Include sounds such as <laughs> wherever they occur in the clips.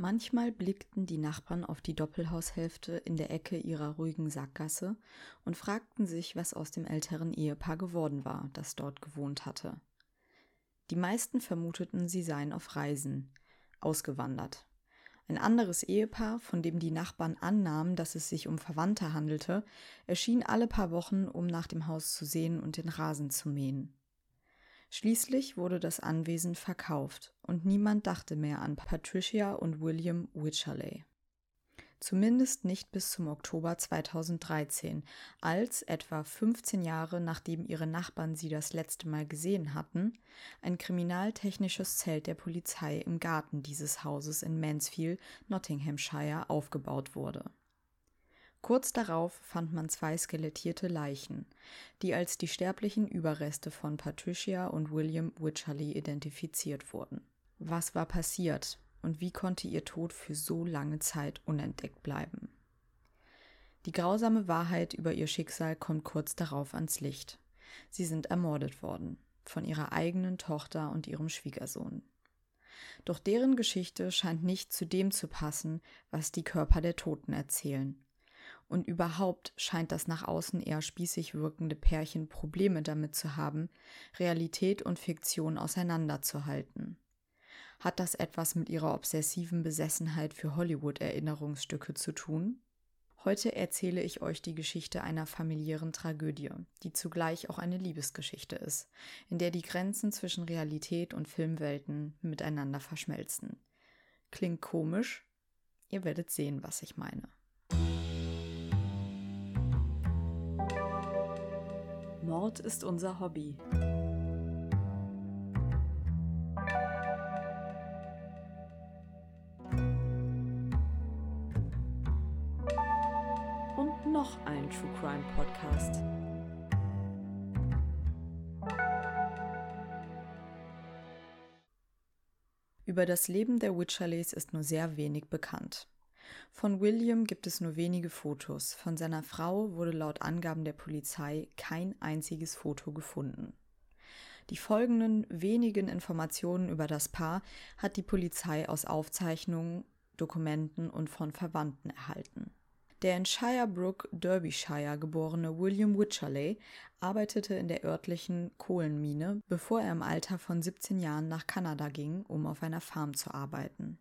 Manchmal blickten die Nachbarn auf die Doppelhaushälfte in der Ecke ihrer ruhigen Sackgasse und fragten sich, was aus dem älteren Ehepaar geworden war, das dort gewohnt hatte. Die meisten vermuteten, sie seien auf Reisen, ausgewandert. Ein anderes Ehepaar, von dem die Nachbarn annahmen, dass es sich um Verwandte handelte, erschien alle paar Wochen, um nach dem Haus zu sehen und den Rasen zu mähen. Schließlich wurde das Anwesen verkauft und niemand dachte mehr an Patricia und William Wycherley. Zumindest nicht bis zum Oktober 2013, als, etwa 15 Jahre nachdem ihre Nachbarn sie das letzte Mal gesehen hatten, ein kriminaltechnisches Zelt der Polizei im Garten dieses Hauses in Mansfield, Nottinghamshire, aufgebaut wurde. Kurz darauf fand man zwei skelettierte Leichen, die als die sterblichen Überreste von Patricia und William Wycherley identifiziert wurden. Was war passiert und wie konnte ihr Tod für so lange Zeit unentdeckt bleiben? Die grausame Wahrheit über ihr Schicksal kommt kurz darauf ans Licht. Sie sind ermordet worden von ihrer eigenen Tochter und ihrem Schwiegersohn. Doch deren Geschichte scheint nicht zu dem zu passen, was die Körper der Toten erzählen, und überhaupt scheint das nach außen eher spießig wirkende Pärchen Probleme damit zu haben, Realität und Fiktion auseinanderzuhalten. Hat das etwas mit ihrer obsessiven Besessenheit für Hollywood-Erinnerungsstücke zu tun? Heute erzähle ich euch die Geschichte einer familiären Tragödie, die zugleich auch eine Liebesgeschichte ist, in der die Grenzen zwischen Realität und Filmwelten miteinander verschmelzen. Klingt komisch? Ihr werdet sehen, was ich meine. Mord ist unser Hobby. Und noch ein True Crime Podcast. Über das Leben der Wycherleys ist nur sehr wenig bekannt. Von William gibt es nur wenige Fotos, von seiner Frau wurde laut Angaben der Polizei kein einziges Foto gefunden. Die folgenden wenigen Informationen über das Paar hat die Polizei aus Aufzeichnungen, Dokumenten und von Verwandten erhalten. Der in Shirebrook, Derbyshire geborene William Wycherley arbeitete in der örtlichen Kohlenmine, bevor er im Alter von 17 Jahren nach Kanada ging, um auf einer Farm zu arbeiten.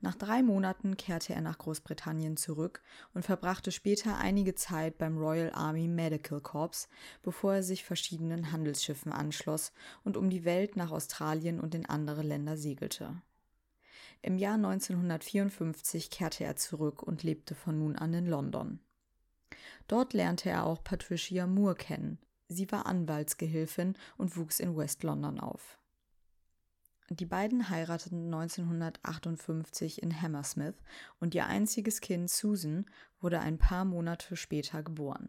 Nach drei Monaten kehrte er nach Großbritannien zurück und verbrachte später einige Zeit beim Royal Army Medical Corps, bevor er sich verschiedenen Handelsschiffen anschloss und um die Welt nach Australien und in andere Länder segelte. Im Jahr 1954 kehrte er zurück und lebte von nun an in London. Dort lernte er auch Patricia Moore kennen. Sie war Anwaltsgehilfin und wuchs in West London auf. Die beiden heirateten 1958 in Hammersmith und ihr einziges Kind Susan wurde ein paar Monate später geboren.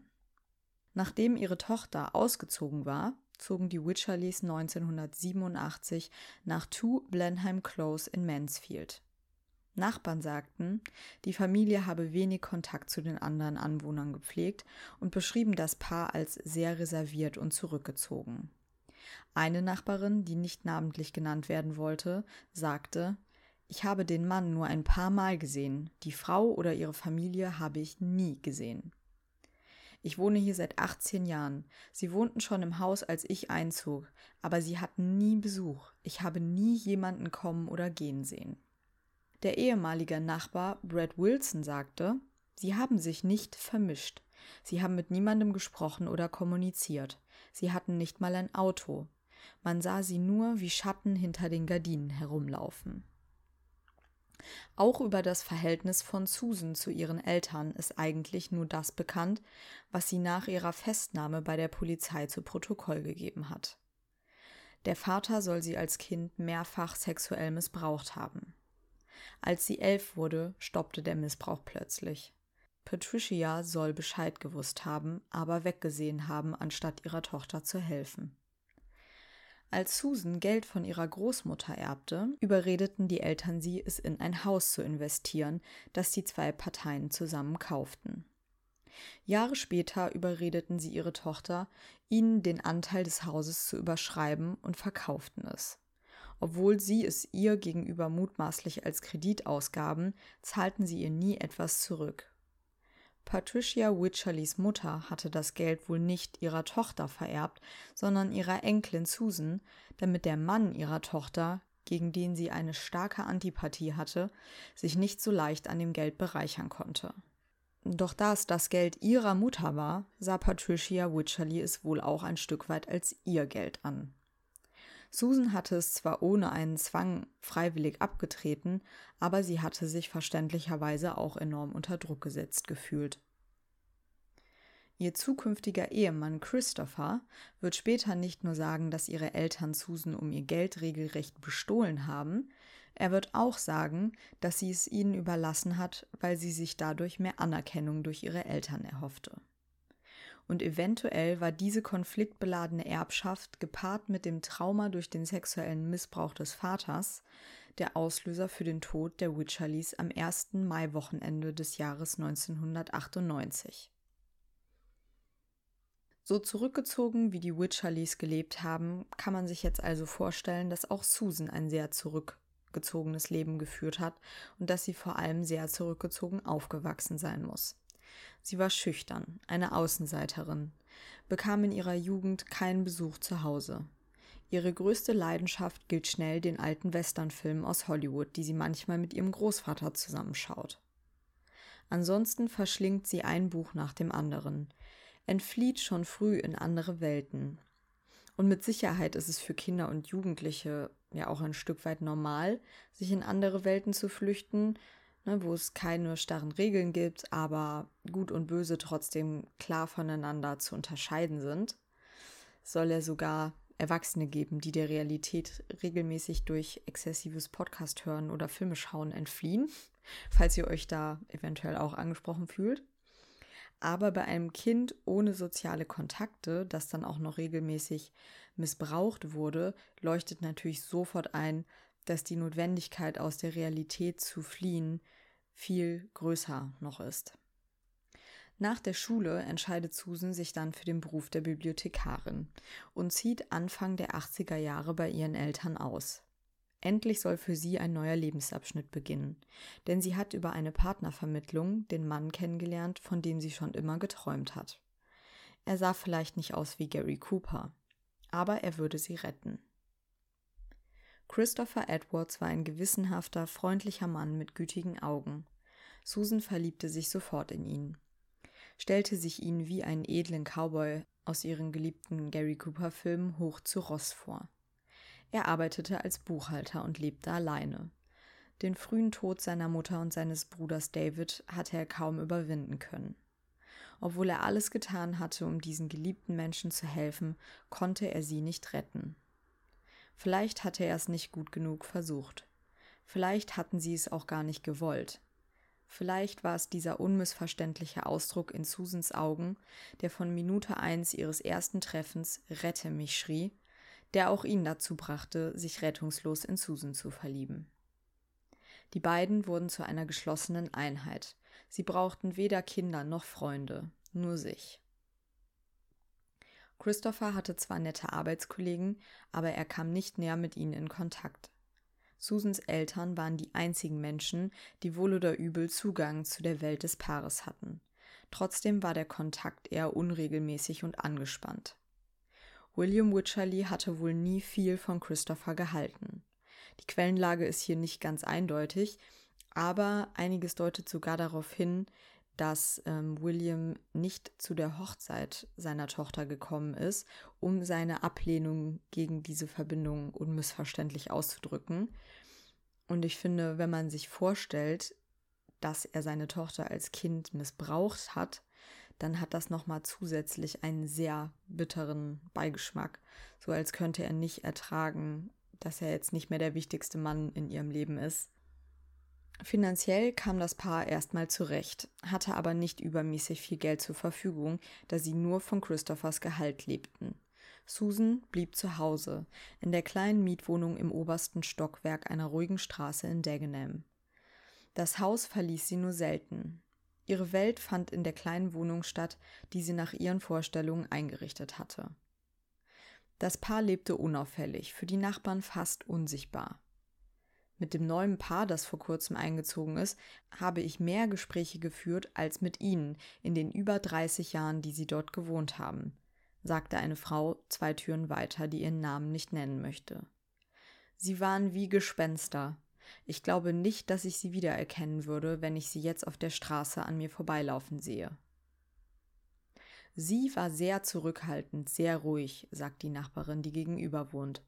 Nachdem ihre Tochter ausgezogen war, zogen die Wycherleys 1987 nach Two Blenheim Close in Mansfield. Nachbarn sagten, die Familie habe wenig Kontakt zu den anderen Anwohnern gepflegt und beschrieben das Paar als sehr reserviert und zurückgezogen. Eine Nachbarin, die nicht namentlich genannt werden wollte, sagte, ich habe den Mann nur ein paar Mal gesehen, die Frau oder ihre Familie habe ich nie gesehen. Ich wohne hier seit 18 Jahren. Sie wohnten schon im Haus, als ich einzog, aber sie hatten nie Besuch. Ich habe nie jemanden kommen oder gehen sehen. Der ehemalige Nachbar Brad Wilson sagte, sie haben sich nicht vermischt. Sie haben mit niemandem gesprochen oder kommuniziert. Sie hatten nicht mal ein Auto. Man sah sie nur wie Schatten hinter den Gardinen herumlaufen. Auch über das Verhältnis von Susan zu ihren Eltern ist eigentlich nur das bekannt, was sie nach ihrer Festnahme bei der Polizei zu Protokoll gegeben hat. Der Vater soll sie als Kind mehrfach sexuell missbraucht haben. Als sie elf wurde, stoppte der Missbrauch plötzlich. Patricia soll Bescheid gewusst haben, aber weggesehen haben, anstatt ihrer Tochter zu helfen. Als Susan Geld von ihrer Großmutter erbte, überredeten die Eltern sie, es in ein Haus zu investieren, das die zwei Parteien zusammen kauften. Jahre später überredeten sie ihre Tochter, ihnen den Anteil des Hauses zu überschreiben und verkauften es. Obwohl sie es ihr gegenüber mutmaßlich als Kredit ausgaben, zahlten sie ihr nie etwas zurück. Patricia Wycherleys Mutter hatte das Geld wohl nicht ihrer Tochter vererbt, sondern ihrer Enkelin Susan, damit der Mann ihrer Tochter, gegen den sie eine starke Antipathie hatte, sich nicht so leicht an dem Geld bereichern konnte. Doch da es das Geld ihrer Mutter war, sah Patricia Wycherley es wohl auch ein Stück weit als ihr Geld an. Susan hatte es zwar ohne einen Zwang freiwillig abgetreten, aber sie hatte sich verständlicherweise auch enorm unter Druck gesetzt gefühlt. Ihr zukünftiger Ehemann Christopher wird später nicht nur sagen, dass ihre Eltern Susan um ihr Geld regelrecht bestohlen haben, er wird auch sagen, dass sie es ihnen überlassen hat, weil sie sich dadurch mehr Anerkennung durch ihre Eltern erhoffte und eventuell war diese konfliktbeladene Erbschaft gepaart mit dem Trauma durch den sexuellen Missbrauch des Vaters der Auslöser für den Tod der Wycherleys am 1. Mai-Wochenende des Jahres 1998. So zurückgezogen wie die Wycherleys gelebt haben, kann man sich jetzt also vorstellen, dass auch Susan ein sehr zurückgezogenes Leben geführt hat und dass sie vor allem sehr zurückgezogen aufgewachsen sein muss. Sie war schüchtern, eine Außenseiterin, bekam in ihrer Jugend keinen Besuch zu Hause. Ihre größte Leidenschaft gilt schnell den alten Westernfilmen aus Hollywood, die sie manchmal mit ihrem Großvater zusammenschaut. Ansonsten verschlingt sie ein Buch nach dem anderen, entflieht schon früh in andere Welten. Und mit Sicherheit ist es für Kinder und Jugendliche ja auch ein Stück weit normal, sich in andere Welten zu flüchten, ne, wo es keine starren Regeln gibt, aber gut und böse trotzdem klar voneinander zu unterscheiden sind, soll er sogar Erwachsene geben, die der Realität regelmäßig durch exzessives Podcast hören oder Filme schauen entfliehen, <laughs> falls ihr euch da eventuell auch angesprochen fühlt. Aber bei einem Kind ohne soziale Kontakte, das dann auch noch regelmäßig missbraucht wurde, leuchtet natürlich sofort ein, dass die Notwendigkeit aus der Realität zu fliehen viel größer noch ist. Nach der Schule entscheidet Susan sich dann für den Beruf der Bibliothekarin und zieht Anfang der 80er Jahre bei ihren Eltern aus. Endlich soll für sie ein neuer Lebensabschnitt beginnen, denn sie hat über eine Partnervermittlung den Mann kennengelernt, von dem sie schon immer geträumt hat. Er sah vielleicht nicht aus wie Gary Cooper, aber er würde sie retten. Christopher Edwards war ein gewissenhafter, freundlicher Mann mit gütigen Augen. Susan verliebte sich sofort in ihn, stellte sich ihn wie einen edlen Cowboy aus ihren geliebten Gary Cooper Filmen hoch zu Ross vor. Er arbeitete als Buchhalter und lebte alleine. Den frühen Tod seiner Mutter und seines Bruders David hatte er kaum überwinden können. Obwohl er alles getan hatte, um diesen geliebten Menschen zu helfen, konnte er sie nicht retten. Vielleicht hatte er es nicht gut genug versucht. Vielleicht hatten sie es auch gar nicht gewollt. Vielleicht war es dieser unmissverständliche Ausdruck in Susans Augen, der von Minute eins ihres ersten Treffens Rette mich schrie, der auch ihn dazu brachte, sich rettungslos in Susan zu verlieben. Die beiden wurden zu einer geschlossenen Einheit. Sie brauchten weder Kinder noch Freunde, nur sich. Christopher hatte zwar nette Arbeitskollegen, aber er kam nicht näher mit ihnen in Kontakt. Susans Eltern waren die einzigen Menschen, die wohl oder übel Zugang zu der Welt des Paares hatten. Trotzdem war der Kontakt eher unregelmäßig und angespannt. William Wycherley hatte wohl nie viel von Christopher gehalten. Die Quellenlage ist hier nicht ganz eindeutig, aber einiges deutet sogar darauf hin, dass ähm, William nicht zu der Hochzeit seiner Tochter gekommen ist, um seine Ablehnung gegen diese Verbindung unmissverständlich auszudrücken. Und ich finde, wenn man sich vorstellt, dass er seine Tochter als Kind missbraucht hat, dann hat das nochmal zusätzlich einen sehr bitteren Beigeschmack. So als könnte er nicht ertragen, dass er jetzt nicht mehr der wichtigste Mann in ihrem Leben ist. Finanziell kam das Paar erstmal zurecht, hatte aber nicht übermäßig viel Geld zur Verfügung, da sie nur von Christophers Gehalt lebten. Susan blieb zu Hause, in der kleinen Mietwohnung im obersten Stockwerk einer ruhigen Straße in Dagenham. Das Haus verließ sie nur selten. Ihre Welt fand in der kleinen Wohnung statt, die sie nach ihren Vorstellungen eingerichtet hatte. Das Paar lebte unauffällig, für die Nachbarn fast unsichtbar. Mit dem neuen Paar, das vor kurzem eingezogen ist, habe ich mehr Gespräche geführt als mit ihnen in den über 30 Jahren, die sie dort gewohnt haben, sagte eine Frau zwei Türen weiter, die ihren Namen nicht nennen möchte. Sie waren wie Gespenster. Ich glaube nicht, dass ich sie wiedererkennen würde, wenn ich sie jetzt auf der Straße an mir vorbeilaufen sehe. Sie war sehr zurückhaltend, sehr ruhig, sagt die Nachbarin, die gegenüber wohnt.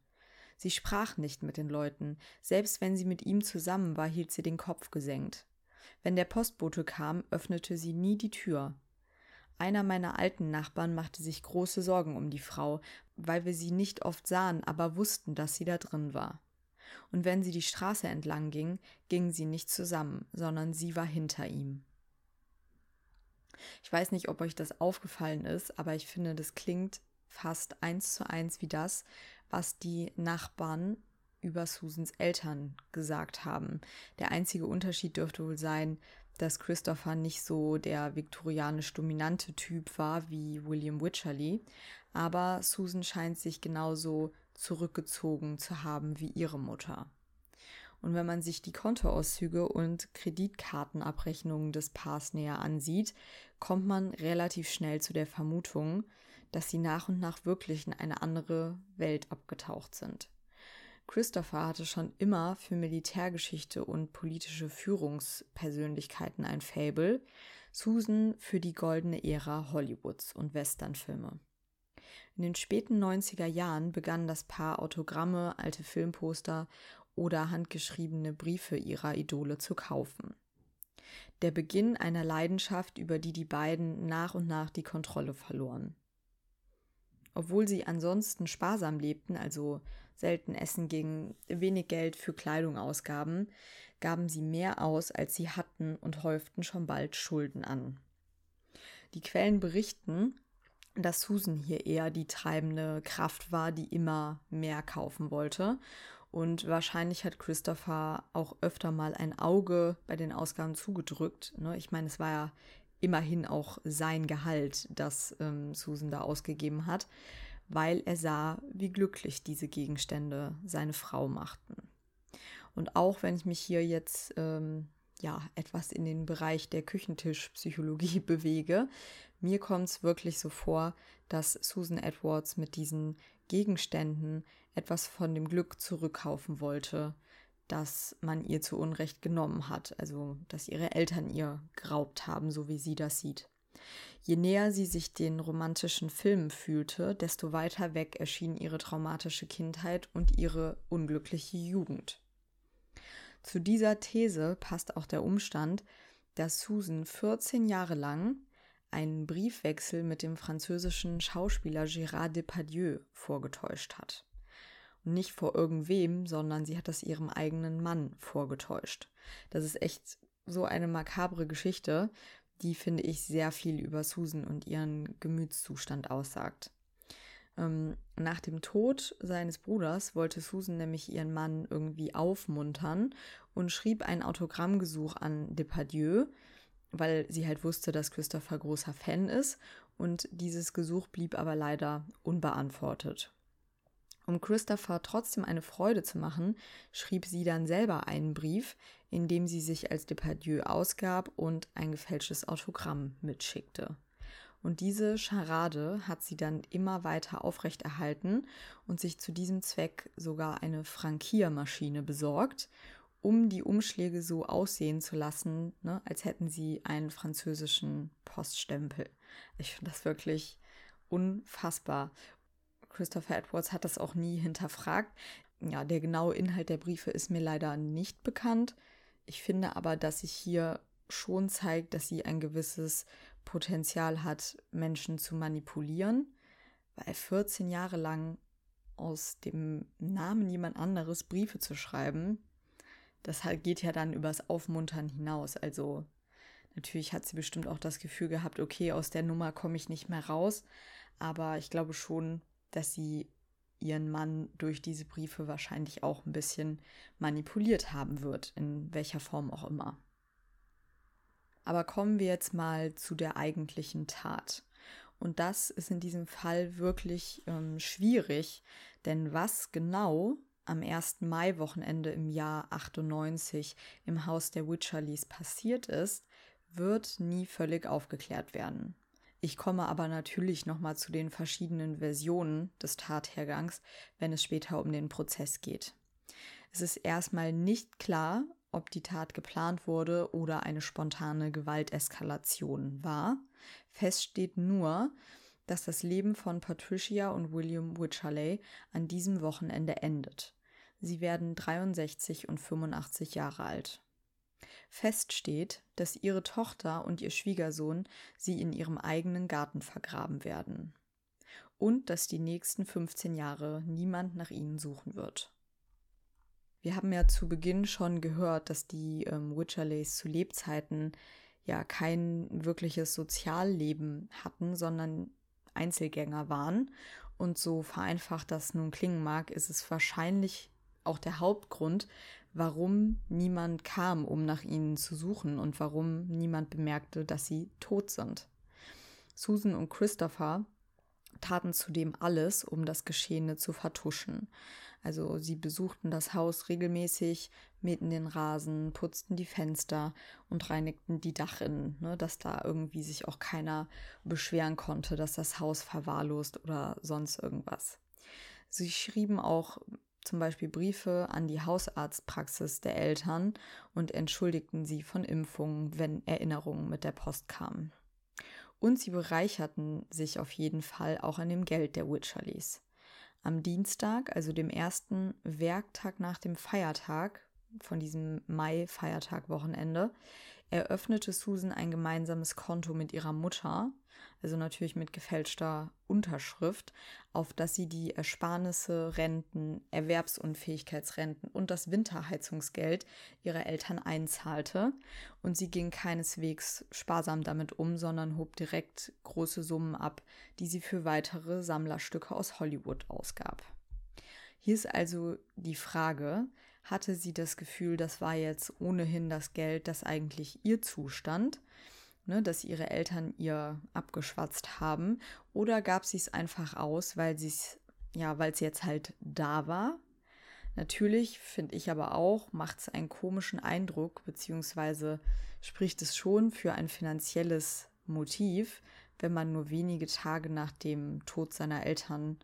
Sie sprach nicht mit den Leuten, selbst wenn sie mit ihm zusammen war, hielt sie den Kopf gesenkt. Wenn der Postbote kam, öffnete sie nie die Tür. Einer meiner alten Nachbarn machte sich große Sorgen um die Frau, weil wir sie nicht oft sahen, aber wussten, dass sie da drin war. Und wenn sie die Straße entlang ging, gingen sie nicht zusammen, sondern sie war hinter ihm. Ich weiß nicht, ob euch das aufgefallen ist, aber ich finde, das klingt fast eins zu eins wie das, was die Nachbarn über Susans Eltern gesagt haben. Der einzige Unterschied dürfte wohl sein, dass Christopher nicht so der viktorianisch dominante Typ war wie William Wycherley, aber Susan scheint sich genauso zurückgezogen zu haben wie ihre Mutter. Und wenn man sich die Kontoauszüge und Kreditkartenabrechnungen des Paars näher ansieht, kommt man relativ schnell zu der Vermutung, dass sie nach und nach wirklich in eine andere Welt abgetaucht sind. Christopher hatte schon immer für Militärgeschichte und politische Führungspersönlichkeiten ein Fable, Susan für die goldene Ära Hollywoods und Westernfilme. In den späten 90er Jahren begann das Paar Autogramme, alte Filmposter oder handgeschriebene Briefe ihrer Idole zu kaufen. Der Beginn einer Leidenschaft, über die die beiden nach und nach die Kontrolle verloren. Obwohl sie ansonsten sparsam lebten, also selten essen gingen, wenig Geld für Kleidung ausgaben, gaben sie mehr aus, als sie hatten und häuften schon bald Schulden an. Die Quellen berichten, dass Susan hier eher die treibende Kraft war, die immer mehr kaufen wollte. Und wahrscheinlich hat Christopher auch öfter mal ein Auge bei den Ausgaben zugedrückt. Ne? Ich meine, es war ja immerhin auch sein Gehalt, das ähm, Susan da ausgegeben hat, weil er sah, wie glücklich diese Gegenstände seine Frau machten. Und auch wenn ich mich hier jetzt ähm, ja etwas in den Bereich der Küchentischpsychologie <laughs> bewege, mir kommt es wirklich so vor, dass Susan Edwards mit diesen Gegenständen etwas von dem Glück zurückkaufen wollte, dass man ihr zu Unrecht genommen hat, also dass ihre Eltern ihr geraubt haben, so wie sie das sieht. Je näher sie sich den romantischen Filmen fühlte, desto weiter weg erschien ihre traumatische Kindheit und ihre unglückliche Jugend. Zu dieser These passt auch der Umstand, dass Susan 14 Jahre lang einen Briefwechsel mit dem französischen Schauspieler Gérard Depardieu vorgetäuscht hat nicht vor irgendwem, sondern sie hat das ihrem eigenen Mann vorgetäuscht. Das ist echt so eine makabre Geschichte, die finde ich sehr viel über Susan und ihren Gemütszustand aussagt. Ähm, nach dem Tod seines Bruders wollte Susan nämlich ihren Mann irgendwie aufmuntern und schrieb ein Autogrammgesuch an Depardieu, weil sie halt wusste, dass Christopher großer Fan ist und dieses Gesuch blieb aber leider unbeantwortet. Um Christopher trotzdem eine Freude zu machen, schrieb sie dann selber einen Brief, in dem sie sich als Depardieu ausgab und ein gefälschtes Autogramm mitschickte. Und diese Scharade hat sie dann immer weiter aufrechterhalten und sich zu diesem Zweck sogar eine Frankiermaschine besorgt, um die Umschläge so aussehen zu lassen, ne, als hätten sie einen französischen Poststempel. Ich finde das wirklich unfassbar. Christopher Edwards hat das auch nie hinterfragt. Ja, der genaue Inhalt der Briefe ist mir leider nicht bekannt. Ich finde aber, dass sich hier schon zeigt, dass sie ein gewisses Potenzial hat, Menschen zu manipulieren, weil 14 Jahre lang aus dem Namen jemand anderes Briefe zu schreiben, das geht ja dann übers Aufmuntern hinaus. Also natürlich hat sie bestimmt auch das Gefühl gehabt, okay, aus der Nummer komme ich nicht mehr raus, aber ich glaube schon, dass sie ihren Mann durch diese Briefe wahrscheinlich auch ein bisschen manipuliert haben wird, in welcher Form auch immer. Aber kommen wir jetzt mal zu der eigentlichen Tat. Und das ist in diesem Fall wirklich ähm, schwierig, denn was genau am 1. Mai-Wochenende im Jahr 98 im Haus der Witcherleys passiert ist, wird nie völlig aufgeklärt werden. Ich komme aber natürlich nochmal zu den verschiedenen Versionen des Tathergangs, wenn es später um den Prozess geht. Es ist erstmal nicht klar, ob die Tat geplant wurde oder eine spontane Gewalteskalation war. Fest steht nur, dass das Leben von Patricia und William Wycherley an diesem Wochenende endet. Sie werden 63 und 85 Jahre alt. Fest steht, dass ihre Tochter und ihr Schwiegersohn sie in ihrem eigenen Garten vergraben werden. Und dass die nächsten 15 Jahre niemand nach ihnen suchen wird. Wir haben ja zu Beginn schon gehört, dass die ähm, Witcherleys zu Lebzeiten ja kein wirkliches Sozialleben hatten, sondern Einzelgänger waren. Und so vereinfacht das nun klingen mag, ist es wahrscheinlich auch der Hauptgrund, warum niemand kam, um nach ihnen zu suchen und warum niemand bemerkte, dass sie tot sind. Susan und Christopher taten zudem alles, um das Geschehene zu vertuschen. Also sie besuchten das Haus regelmäßig, mähten den Rasen, putzten die Fenster und reinigten die Dachinnen, ne, dass da irgendwie sich auch keiner beschweren konnte, dass das Haus verwahrlost oder sonst irgendwas. Sie schrieben auch zum Beispiel Briefe an die Hausarztpraxis der Eltern und entschuldigten sie von Impfungen, wenn Erinnerungen mit der Post kamen. Und sie bereicherten sich auf jeden Fall auch an dem Geld der Witcherleys. Am Dienstag, also dem ersten Werktag nach dem Feiertag, von diesem Mai-Feiertag-Wochenende, eröffnete Susan ein gemeinsames Konto mit ihrer Mutter, also natürlich mit gefälschter Unterschrift, auf das sie die Ersparnisse, Renten, Erwerbsunfähigkeitsrenten und das Winterheizungsgeld ihrer Eltern einzahlte. Und sie ging keineswegs sparsam damit um, sondern hob direkt große Summen ab, die sie für weitere Sammlerstücke aus Hollywood ausgab. Hier ist also die Frage, hatte sie das Gefühl, das war jetzt ohnehin das Geld, das eigentlich ihr zustand, ne, dass ihre Eltern ihr abgeschwatzt haben, oder gab sie es einfach aus, weil sie es, ja, weil es jetzt halt da war. Natürlich finde ich aber auch, macht es einen komischen Eindruck, beziehungsweise spricht es schon für ein finanzielles Motiv, wenn man nur wenige Tage nach dem Tod seiner Eltern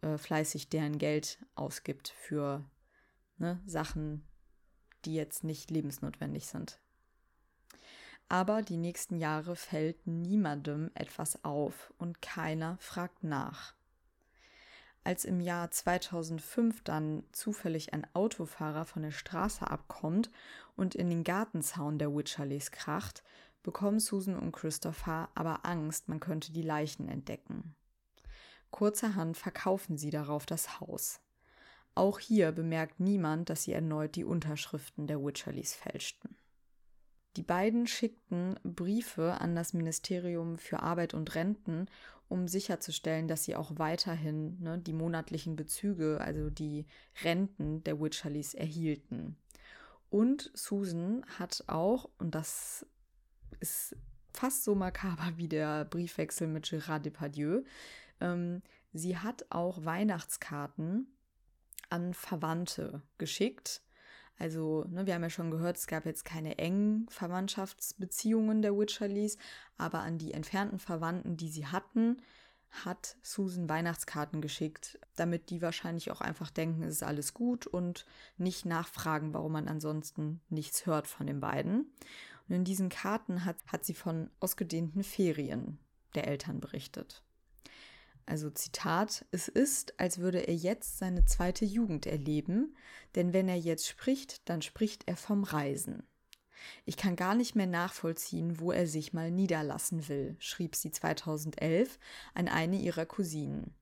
äh, fleißig deren Geld ausgibt für ne, Sachen, die jetzt nicht lebensnotwendig sind. Aber die nächsten Jahre fällt niemandem etwas auf und keiner fragt nach. Als im Jahr 2005 dann zufällig ein Autofahrer von der Straße abkommt und in den Gartenzaun der Witcherleys kracht, bekommen Susan und Christopher aber Angst, man könnte die Leichen entdecken. Kurzerhand verkaufen sie darauf das Haus. Auch hier bemerkt niemand, dass sie erneut die Unterschriften der Witcherleys fälschten. Die beiden schickten Briefe an das Ministerium für Arbeit und Renten, um sicherzustellen, dass sie auch weiterhin ne, die monatlichen Bezüge, also die Renten der Witcherleys erhielten. Und Susan hat auch, und das ist fast so makaber wie der Briefwechsel mit Gérard Depardieu, ähm, sie hat auch Weihnachtskarten an Verwandte geschickt. Also, ne, wir haben ja schon gehört, es gab jetzt keine engen Verwandtschaftsbeziehungen der Witcherleys, aber an die entfernten Verwandten, die sie hatten, hat Susan Weihnachtskarten geschickt, damit die wahrscheinlich auch einfach denken, es ist alles gut und nicht nachfragen, warum man ansonsten nichts hört von den beiden. Und in diesen Karten hat, hat sie von ausgedehnten Ferien der Eltern berichtet. Also Zitat, es ist, als würde er jetzt seine zweite Jugend erleben, denn wenn er jetzt spricht, dann spricht er vom Reisen. Ich kann gar nicht mehr nachvollziehen, wo er sich mal niederlassen will, schrieb sie 2011 an eine ihrer Cousinen.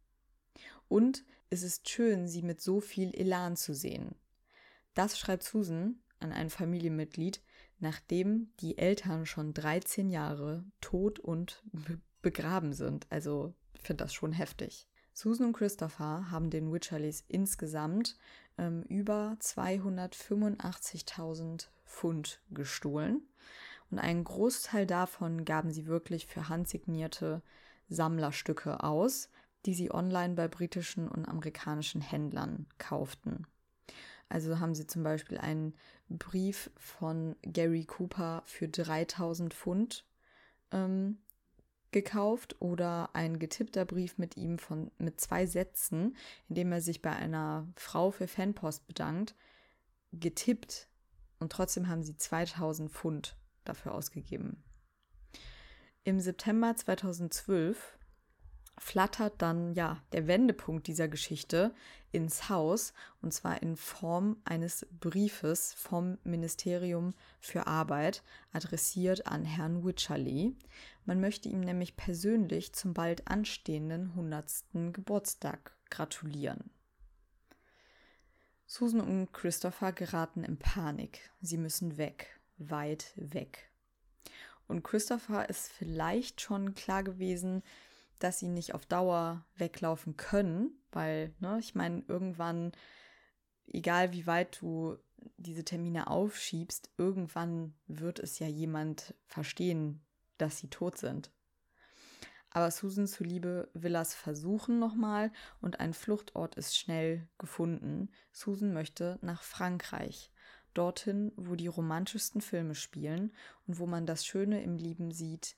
Und es ist schön, sie mit so viel Elan zu sehen. Das schreibt Susan an ein Familienmitglied, nachdem die Eltern schon 13 Jahre tot und begraben sind. Also finde das schon heftig. Susan und Christopher haben den Witcherleys insgesamt ähm, über 285.000 Pfund gestohlen und einen Großteil davon gaben sie wirklich für handsignierte Sammlerstücke aus, die sie online bei britischen und amerikanischen Händlern kauften. Also haben sie zum Beispiel einen Brief von Gary Cooper für 3000 Pfund ähm, gekauft oder ein getippter Brief mit ihm von, mit zwei Sätzen, in dem er sich bei einer Frau für Fanpost bedankt, getippt und trotzdem haben sie 2000 Pfund dafür ausgegeben. Im September 2012 flattert dann ja der Wendepunkt dieser Geschichte ins Haus und zwar in Form eines Briefes vom Ministerium für Arbeit adressiert an Herrn Wycherley. Man möchte ihm nämlich persönlich zum bald anstehenden 100. Geburtstag gratulieren. Susan und Christopher geraten in Panik. Sie müssen weg, weit weg. Und Christopher ist vielleicht schon klar gewesen, dass sie nicht auf Dauer weglaufen können, weil, ne, ich meine, irgendwann, egal wie weit du diese Termine aufschiebst, irgendwann wird es ja jemand verstehen, dass sie tot sind. Aber Susan zuliebe will es versuchen nochmal und ein Fluchtort ist schnell gefunden. Susan möchte nach Frankreich, dorthin, wo die romantischsten Filme spielen und wo man das Schöne im Leben sieht,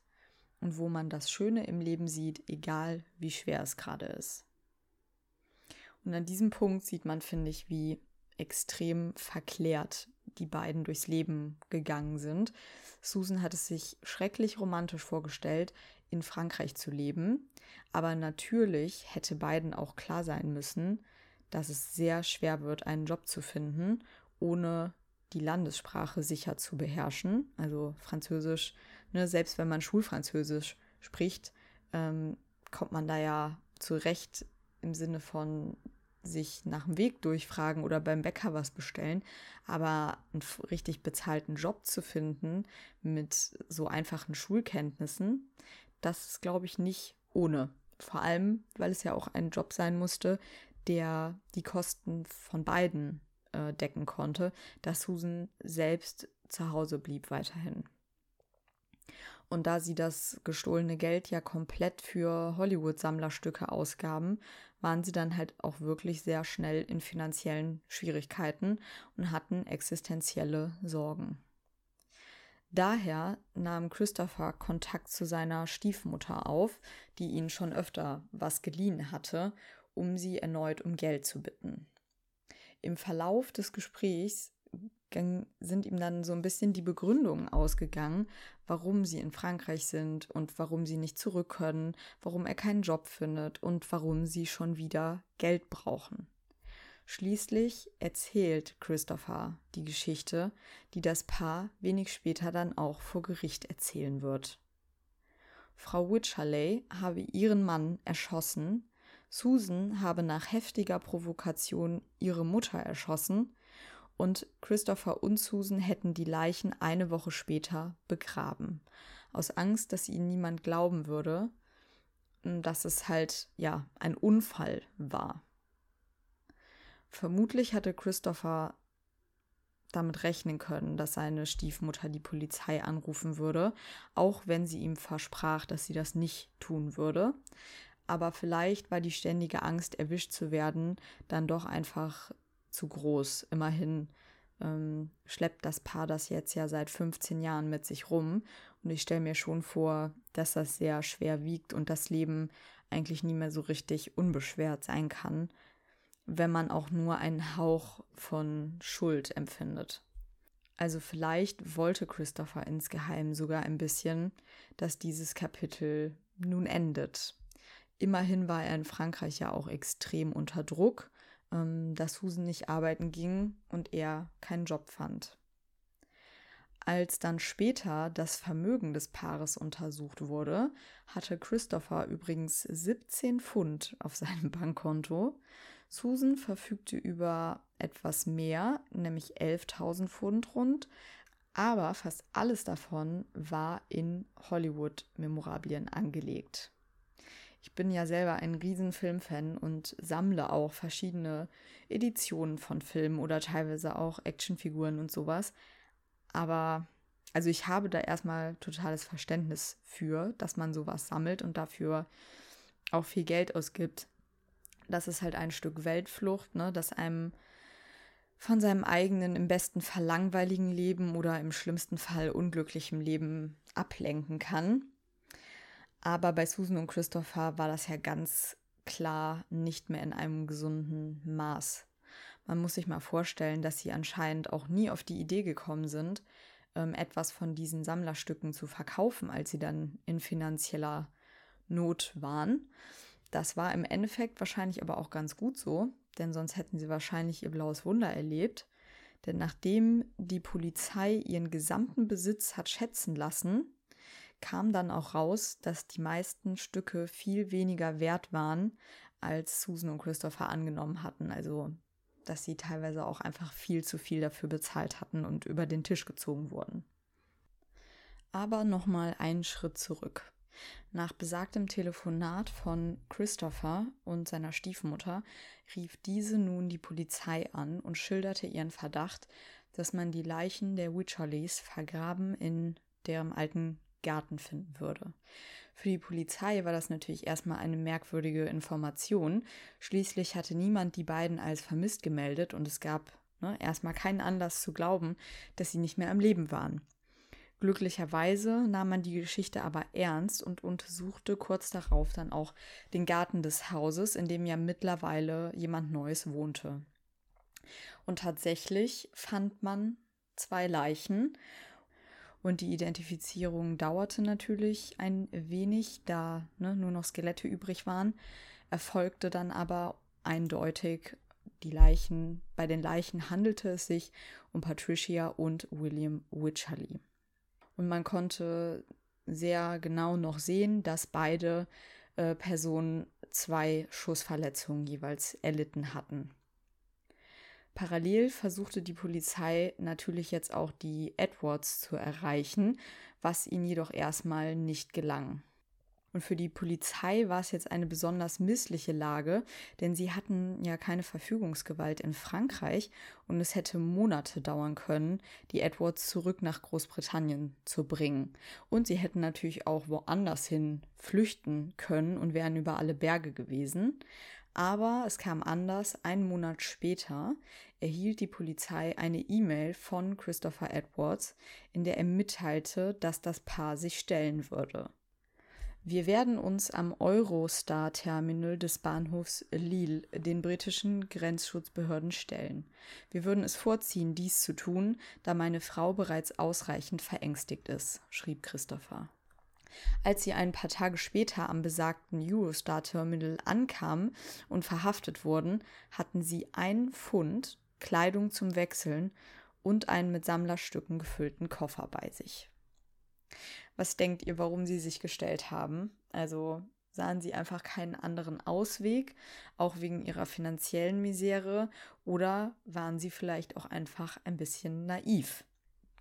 und wo man das Schöne im Leben sieht, egal wie schwer es gerade ist. Und an diesem Punkt sieht man, finde ich, wie extrem verklärt die beiden durchs Leben gegangen sind. Susan hat es sich schrecklich romantisch vorgestellt, in Frankreich zu leben, aber natürlich hätte beiden auch klar sein müssen, dass es sehr schwer wird, einen Job zu finden, ohne die Landessprache sicher zu beherrschen. Also Französisch Ne, selbst wenn man Schulfranzösisch spricht, ähm, kommt man da ja zurecht im Sinne von sich nach dem Weg durchfragen oder beim Bäcker was bestellen. Aber einen richtig bezahlten Job zu finden mit so einfachen Schulkenntnissen, das ist, glaube ich, nicht ohne. Vor allem, weil es ja auch ein Job sein musste, der die Kosten von beiden äh, decken konnte, dass Susan selbst zu Hause blieb weiterhin. Und da sie das gestohlene Geld ja komplett für Hollywood-Sammlerstücke ausgaben, waren sie dann halt auch wirklich sehr schnell in finanziellen Schwierigkeiten und hatten existenzielle Sorgen. Daher nahm Christopher Kontakt zu seiner Stiefmutter auf, die ihn schon öfter was geliehen hatte, um sie erneut um Geld zu bitten. Im Verlauf des Gesprächs sind ihm dann so ein bisschen die Begründungen ausgegangen, warum sie in Frankreich sind und warum sie nicht zurück können, warum er keinen Job findet und warum sie schon wieder Geld brauchen. Schließlich erzählt Christopher die Geschichte, die das Paar wenig später dann auch vor Gericht erzählen wird. Frau Wycherley habe ihren Mann erschossen, Susan habe nach heftiger Provokation ihre Mutter erschossen und Christopher und Susan hätten die Leichen eine Woche später begraben. Aus Angst, dass ihnen niemand glauben würde, dass es halt, ja, ein Unfall war. Vermutlich hatte Christopher damit rechnen können, dass seine Stiefmutter die Polizei anrufen würde, auch wenn sie ihm versprach, dass sie das nicht tun würde. Aber vielleicht war die ständige Angst, erwischt zu werden, dann doch einfach zu groß. Immerhin ähm, schleppt das Paar das jetzt ja seit 15 Jahren mit sich rum. Und ich stelle mir schon vor, dass das sehr schwer wiegt und das Leben eigentlich nie mehr so richtig unbeschwert sein kann, wenn man auch nur einen Hauch von Schuld empfindet. Also vielleicht wollte Christopher insgeheim sogar ein bisschen, dass dieses Kapitel nun endet. Immerhin war er in Frankreich ja auch extrem unter Druck dass Susan nicht arbeiten ging und er keinen Job fand. Als dann später das Vermögen des Paares untersucht wurde, hatte Christopher übrigens 17 Pfund auf seinem <laughs> Bankkonto. Susan verfügte über etwas mehr, nämlich 11.000 Pfund rund, aber fast alles davon war in Hollywood-Memorabilien angelegt. Ich bin ja selber ein riesen Filmfan und sammle auch verschiedene Editionen von Filmen oder teilweise auch Actionfiguren und sowas. Aber Also ich habe da erstmal totales Verständnis für, dass man sowas sammelt und dafür auch viel Geld ausgibt. Das ist halt ein Stück Weltflucht, ne, das einem von seinem eigenen, im besten Fall langweiligen Leben oder im schlimmsten Fall unglücklichem Leben ablenken kann. Aber bei Susan und Christopher war das ja ganz klar nicht mehr in einem gesunden Maß. Man muss sich mal vorstellen, dass sie anscheinend auch nie auf die Idee gekommen sind, ähm, etwas von diesen Sammlerstücken zu verkaufen, als sie dann in finanzieller Not waren. Das war im Endeffekt wahrscheinlich aber auch ganz gut so, denn sonst hätten sie wahrscheinlich ihr blaues Wunder erlebt. Denn nachdem die Polizei ihren gesamten Besitz hat schätzen lassen, kam dann auch raus, dass die meisten Stücke viel weniger wert waren, als Susan und Christopher angenommen hatten. Also dass sie teilweise auch einfach viel zu viel dafür bezahlt hatten und über den Tisch gezogen wurden. Aber nochmal einen Schritt zurück. Nach besagtem Telefonat von Christopher und seiner Stiefmutter rief diese nun die Polizei an und schilderte ihren Verdacht, dass man die Leichen der Wycherleys vergraben in deren alten Garten finden würde. Für die Polizei war das natürlich erstmal eine merkwürdige Information. Schließlich hatte niemand die beiden als vermisst gemeldet und es gab ne, erstmal keinen Anlass zu glauben, dass sie nicht mehr am Leben waren. Glücklicherweise nahm man die Geschichte aber ernst und untersuchte kurz darauf dann auch den Garten des Hauses, in dem ja mittlerweile jemand Neues wohnte. Und tatsächlich fand man zwei Leichen und die Identifizierung dauerte natürlich ein wenig, da ne, nur noch Skelette übrig waren, erfolgte dann aber eindeutig die Leichen, bei den Leichen handelte es sich um Patricia und William Wycherley. Und man konnte sehr genau noch sehen, dass beide äh, Personen zwei Schussverletzungen jeweils erlitten hatten. Parallel versuchte die Polizei natürlich jetzt auch die Edwards zu erreichen, was ihnen jedoch erstmal nicht gelang. Und für die Polizei war es jetzt eine besonders missliche Lage, denn sie hatten ja keine Verfügungsgewalt in Frankreich und es hätte Monate dauern können, die Edwards zurück nach Großbritannien zu bringen. Und sie hätten natürlich auch woanders hin flüchten können und wären über alle Berge gewesen. Aber es kam anders. Einen Monat später erhielt die Polizei eine E-Mail von Christopher Edwards, in der er mitteilte, dass das Paar sich stellen würde. Wir werden uns am Eurostar-Terminal des Bahnhofs Lille den britischen Grenzschutzbehörden stellen. Wir würden es vorziehen, dies zu tun, da meine Frau bereits ausreichend verängstigt ist, schrieb Christopher. Als sie ein paar Tage später am besagten Eurostar-Terminal ankamen und verhaftet wurden, hatten sie ein Pfund Kleidung zum Wechseln und einen mit Sammlerstücken gefüllten Koffer bei sich. Was denkt ihr, warum sie sich gestellt haben? Also sahen sie einfach keinen anderen Ausweg, auch wegen ihrer finanziellen Misere, oder waren sie vielleicht auch einfach ein bisschen naiv?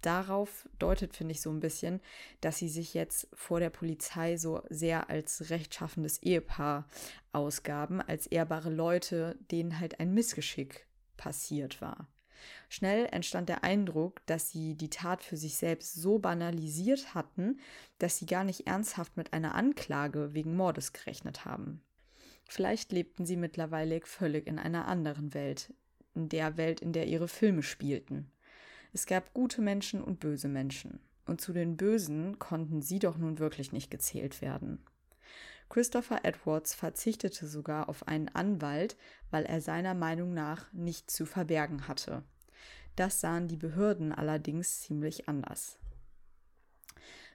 Darauf deutet, finde ich, so ein bisschen, dass sie sich jetzt vor der Polizei so sehr als rechtschaffendes Ehepaar ausgaben, als ehrbare Leute, denen halt ein Missgeschick passiert war. Schnell entstand der Eindruck, dass sie die Tat für sich selbst so banalisiert hatten, dass sie gar nicht ernsthaft mit einer Anklage wegen Mordes gerechnet haben. Vielleicht lebten sie mittlerweile völlig in einer anderen Welt, in der Welt, in der ihre Filme spielten. Es gab gute Menschen und böse Menschen. Und zu den Bösen konnten sie doch nun wirklich nicht gezählt werden. Christopher Edwards verzichtete sogar auf einen Anwalt, weil er seiner Meinung nach nichts zu verbergen hatte. Das sahen die Behörden allerdings ziemlich anders.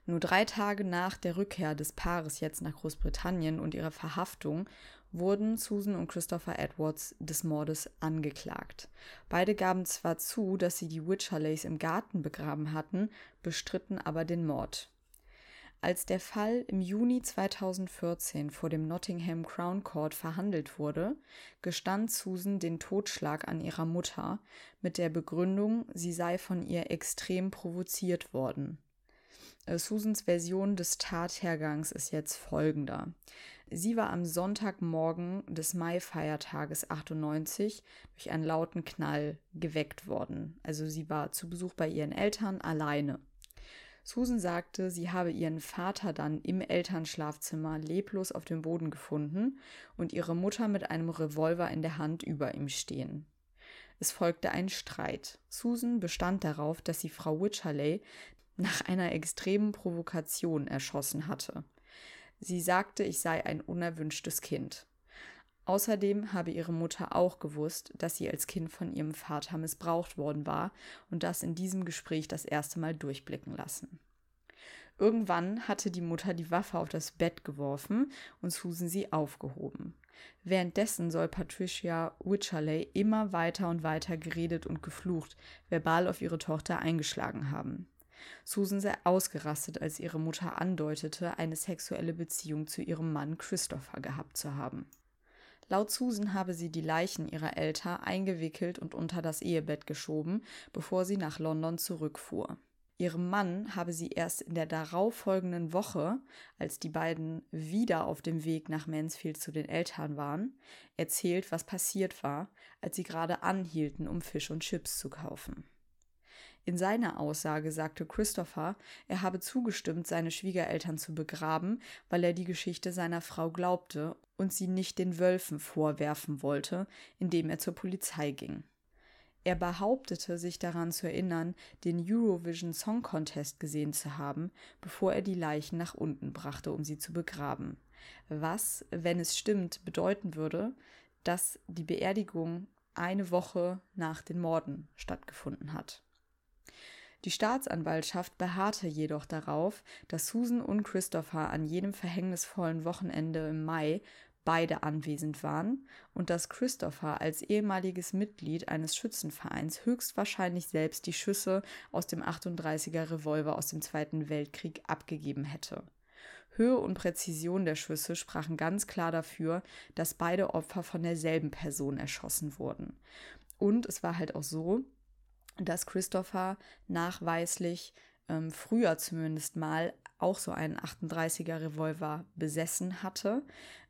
Nur drei Tage nach der Rückkehr des Paares jetzt nach Großbritannien und ihrer Verhaftung wurden Susan und Christopher Edwards des Mordes angeklagt. Beide gaben zwar zu, dass sie die Wycherleys im Garten begraben hatten, bestritten aber den Mord. Als der Fall im Juni 2014 vor dem Nottingham Crown Court verhandelt wurde, gestand Susan den Totschlag an ihrer Mutter mit der Begründung, sie sei von ihr extrem provoziert worden. Äh, Susans Version des Tathergangs ist jetzt folgender. Sie war am Sonntagmorgen des Mai-Feiertages 98 durch einen lauten Knall geweckt worden. Also sie war zu Besuch bei ihren Eltern alleine. Susan sagte, sie habe ihren Vater dann im Elternschlafzimmer leblos auf dem Boden gefunden und ihre Mutter mit einem Revolver in der Hand über ihm stehen. Es folgte ein Streit. Susan bestand darauf, dass sie Frau Wycherley nach einer extremen Provokation erschossen hatte. Sie sagte, ich sei ein unerwünschtes Kind. Außerdem habe ihre Mutter auch gewusst, dass sie als Kind von ihrem Vater missbraucht worden war und das in diesem Gespräch das erste Mal durchblicken lassen. Irgendwann hatte die Mutter die Waffe auf das Bett geworfen und Susan sie aufgehoben. Währenddessen soll Patricia Wycherley immer weiter und weiter geredet und geflucht, verbal auf ihre Tochter eingeschlagen haben. Susan sei ausgerastet, als ihre Mutter andeutete, eine sexuelle Beziehung zu ihrem Mann Christopher gehabt zu haben. Laut Susan habe sie die Leichen ihrer Eltern eingewickelt und unter das Ehebett geschoben, bevor sie nach London zurückfuhr. Ihrem Mann habe sie erst in der darauffolgenden Woche, als die beiden wieder auf dem Weg nach Mansfield zu den Eltern waren, erzählt, was passiert war, als sie gerade anhielten, um Fisch und Chips zu kaufen. In seiner Aussage sagte Christopher, er habe zugestimmt, seine Schwiegereltern zu begraben, weil er die Geschichte seiner Frau glaubte und sie nicht den Wölfen vorwerfen wollte, indem er zur Polizei ging. Er behauptete, sich daran zu erinnern, den Eurovision Song Contest gesehen zu haben, bevor er die Leichen nach unten brachte, um sie zu begraben. Was, wenn es stimmt, bedeuten würde, dass die Beerdigung eine Woche nach den Morden stattgefunden hat. Die Staatsanwaltschaft beharrte jedoch darauf, dass Susan und Christopher an jedem verhängnisvollen Wochenende im Mai beide anwesend waren und dass Christopher als ehemaliges Mitglied eines Schützenvereins höchstwahrscheinlich selbst die Schüsse aus dem 38er Revolver aus dem Zweiten Weltkrieg abgegeben hätte. Höhe und Präzision der Schüsse sprachen ganz klar dafür, dass beide Opfer von derselben Person erschossen wurden. Und es war halt auch so, dass Christopher nachweislich ähm, früher zumindest mal auch so einen 38er Revolver besessen hatte.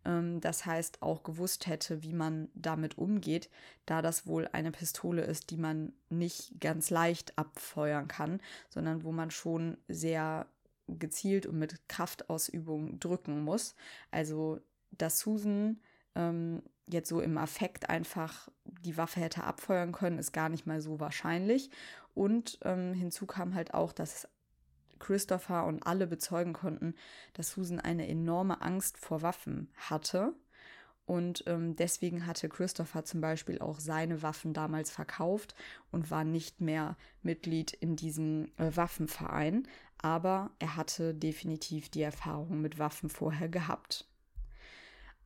Ähm, das heißt auch gewusst hätte, wie man damit umgeht, da das wohl eine Pistole ist, die man nicht ganz leicht abfeuern kann, sondern wo man schon sehr gezielt und mit Kraftausübung drücken muss. Also, dass Susan ähm, jetzt so im Affekt einfach die Waffe hätte abfeuern können, ist gar nicht mal so wahrscheinlich. Und ähm, hinzu kam halt auch, dass Christopher und alle bezeugen konnten, dass Susan eine enorme Angst vor Waffen hatte. Und ähm, deswegen hatte Christopher zum Beispiel auch seine Waffen damals verkauft und war nicht mehr Mitglied in diesem äh, Waffenverein. Aber er hatte definitiv die Erfahrung mit Waffen vorher gehabt.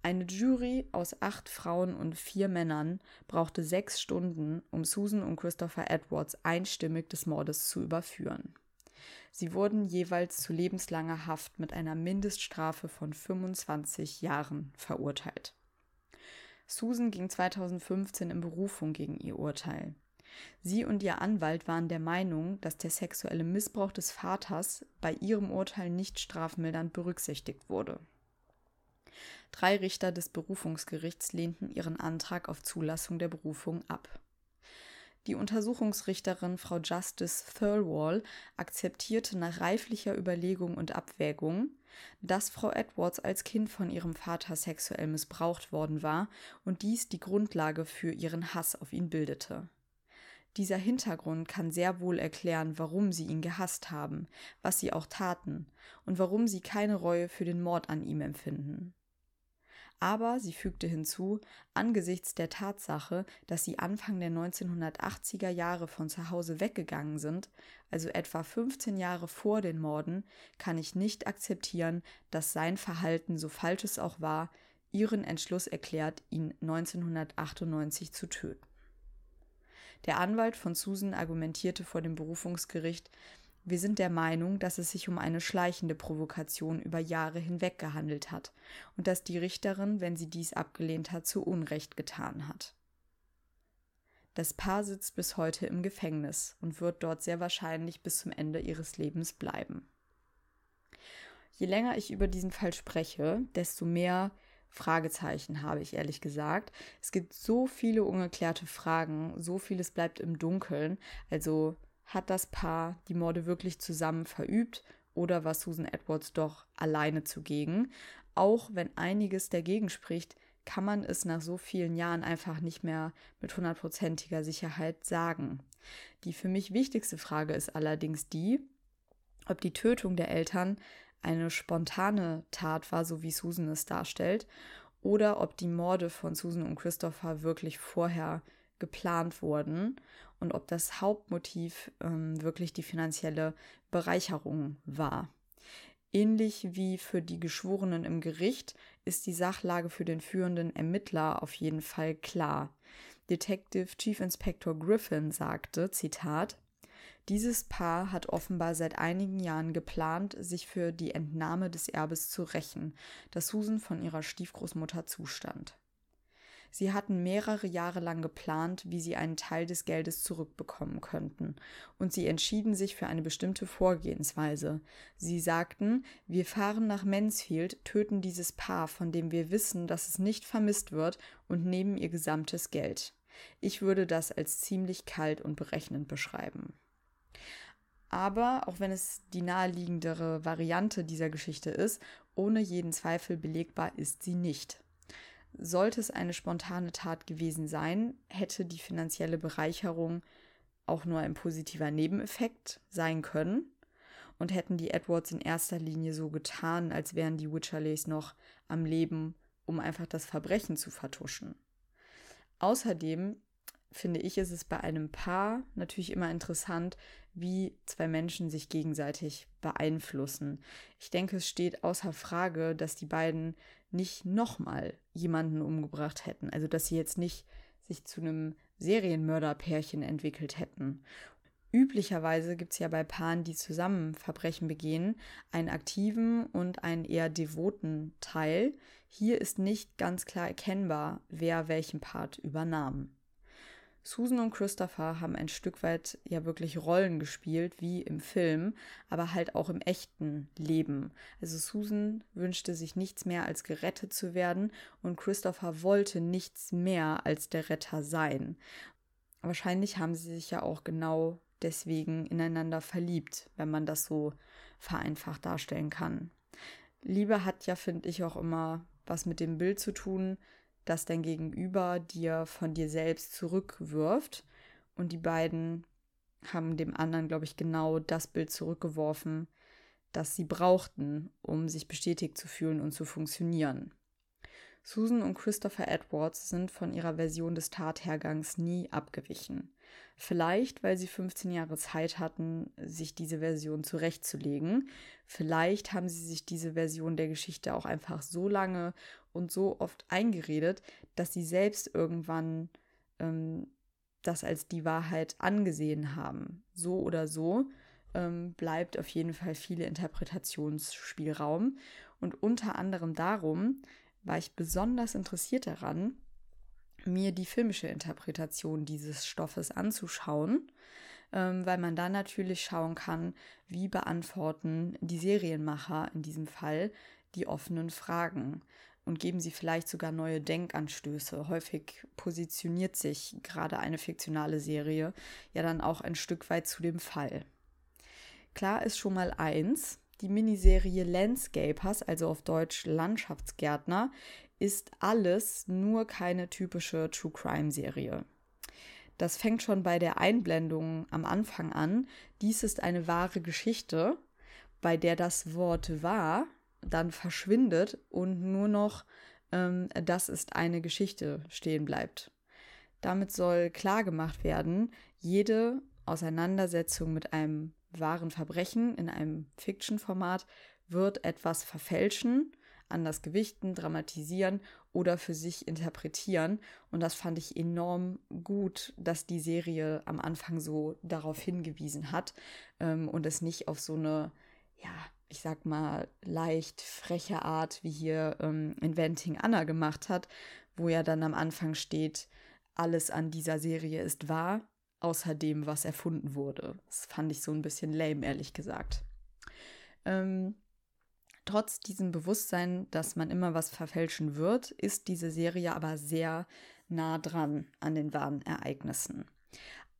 Eine Jury aus acht Frauen und vier Männern brauchte sechs Stunden, um Susan und Christopher Edwards einstimmig des Mordes zu überführen. Sie wurden jeweils zu lebenslanger Haft mit einer Mindeststrafe von 25 Jahren verurteilt. Susan ging 2015 in Berufung gegen ihr Urteil. Sie und ihr Anwalt waren der Meinung, dass der sexuelle Missbrauch des Vaters bei ihrem Urteil nicht strafmildernd berücksichtigt wurde. Drei Richter des Berufungsgerichts lehnten ihren Antrag auf Zulassung der Berufung ab. Die Untersuchungsrichterin Frau Justice Thirlwall akzeptierte nach reiflicher Überlegung und Abwägung, dass Frau Edwards als Kind von ihrem Vater sexuell missbraucht worden war und dies die Grundlage für ihren Hass auf ihn bildete. Dieser Hintergrund kann sehr wohl erklären, warum sie ihn gehasst haben, was sie auch taten und warum sie keine Reue für den Mord an ihm empfinden. Aber sie fügte hinzu, angesichts der Tatsache, dass sie Anfang der 1980er Jahre von zu Hause weggegangen sind, also etwa 15 Jahre vor den Morden, kann ich nicht akzeptieren, dass sein Verhalten, so falsch es auch war, ihren Entschluss erklärt, ihn 1998 zu töten. Der Anwalt von Susan argumentierte vor dem Berufungsgericht, wir sind der Meinung, dass es sich um eine schleichende Provokation über Jahre hinweg gehandelt hat und dass die Richterin, wenn sie dies abgelehnt hat, zu Unrecht getan hat. Das Paar sitzt bis heute im Gefängnis und wird dort sehr wahrscheinlich bis zum Ende ihres Lebens bleiben. Je länger ich über diesen Fall spreche, desto mehr Fragezeichen habe ich ehrlich gesagt. Es gibt so viele ungeklärte Fragen, so vieles bleibt im Dunkeln. Also hat das Paar die Morde wirklich zusammen verübt oder war Susan Edwards doch alleine zugegen? Auch wenn einiges dagegen spricht, kann man es nach so vielen Jahren einfach nicht mehr mit hundertprozentiger Sicherheit sagen. Die für mich wichtigste Frage ist allerdings die, ob die Tötung der Eltern eine spontane Tat war, so wie Susan es darstellt, oder ob die Morde von Susan und Christopher wirklich vorher geplant wurden und ob das Hauptmotiv ähm, wirklich die finanzielle Bereicherung war. Ähnlich wie für die Geschworenen im Gericht ist die Sachlage für den führenden Ermittler auf jeden Fall klar. Detective Chief Inspector Griffin sagte, Zitat, dieses Paar hat offenbar seit einigen Jahren geplant, sich für die Entnahme des Erbes zu rächen, das Susan von ihrer Stiefgroßmutter zustand. Sie hatten mehrere Jahre lang geplant, wie sie einen Teil des Geldes zurückbekommen könnten, und sie entschieden sich für eine bestimmte Vorgehensweise. Sie sagten, wir fahren nach Mansfield, töten dieses Paar, von dem wir wissen, dass es nicht vermisst wird, und nehmen ihr gesamtes Geld. Ich würde das als ziemlich kalt und berechnend beschreiben. Aber auch wenn es die naheliegendere Variante dieser Geschichte ist, ohne jeden Zweifel belegbar ist sie nicht. Sollte es eine spontane Tat gewesen sein, hätte die finanzielle Bereicherung auch nur ein positiver Nebeneffekt sein können und hätten die Edwards in erster Linie so getan, als wären die Witcherleys noch am Leben, um einfach das Verbrechen zu vertuschen. Außerdem finde ich, ist es bei einem Paar natürlich immer interessant, wie zwei Menschen sich gegenseitig beeinflussen. Ich denke, es steht außer Frage, dass die beiden nicht nochmal jemanden umgebracht hätten. Also, dass sie jetzt nicht sich zu einem Serienmörderpärchen entwickelt hätten. Üblicherweise gibt es ja bei Paaren, die zusammen Verbrechen begehen, einen aktiven und einen eher devoten Teil. Hier ist nicht ganz klar erkennbar, wer welchen Part übernahm. Susan und Christopher haben ein Stück weit ja wirklich Rollen gespielt, wie im Film, aber halt auch im echten Leben. Also Susan wünschte sich nichts mehr als gerettet zu werden und Christopher wollte nichts mehr als der Retter sein. Wahrscheinlich haben sie sich ja auch genau deswegen ineinander verliebt, wenn man das so vereinfacht darstellen kann. Liebe hat ja, finde ich, auch immer was mit dem Bild zu tun, das dein Gegenüber dir von dir selbst zurückwirft. Und die beiden haben dem anderen, glaube ich, genau das Bild zurückgeworfen, das sie brauchten, um sich bestätigt zu fühlen und zu funktionieren. Susan und Christopher Edwards sind von ihrer Version des Tathergangs nie abgewichen. Vielleicht, weil sie 15 Jahre Zeit hatten, sich diese Version zurechtzulegen. Vielleicht haben sie sich diese Version der Geschichte auch einfach so lange und so oft eingeredet, dass sie selbst irgendwann ähm, das als die Wahrheit angesehen haben. So oder so ähm, bleibt auf jeden Fall viel Interpretationsspielraum. Und unter anderem darum war ich besonders interessiert daran, mir die filmische Interpretation dieses Stoffes anzuschauen, ähm, weil man dann natürlich schauen kann, wie beantworten die Serienmacher in diesem Fall die offenen Fragen und geben sie vielleicht sogar neue Denkanstöße. Häufig positioniert sich gerade eine fiktionale Serie ja dann auch ein Stück weit zu dem Fall. Klar ist schon mal eins, die Miniserie Landscapers, also auf Deutsch Landschaftsgärtner, ist alles nur keine typische True Crime Serie. Das fängt schon bei der Einblendung am Anfang an. Dies ist eine wahre Geschichte, bei der das Wort wahr dann verschwindet und nur noch ähm, das ist eine Geschichte stehen bleibt. Damit soll klargemacht werden, jede Auseinandersetzung mit einem wahren Verbrechen in einem Fiction-Format wird etwas verfälschen, anders gewichten, dramatisieren oder für sich interpretieren. Und das fand ich enorm gut, dass die Serie am Anfang so darauf hingewiesen hat ähm, und es nicht auf so eine, ja, ich sag mal, leicht freche Art, wie hier ähm, Inventing Anna gemacht hat, wo ja dann am Anfang steht, alles an dieser Serie ist wahr, außer dem, was erfunden wurde. Das fand ich so ein bisschen lame, ehrlich gesagt. Ähm, trotz diesem Bewusstsein, dass man immer was verfälschen wird, ist diese Serie aber sehr nah dran an den wahren Ereignissen.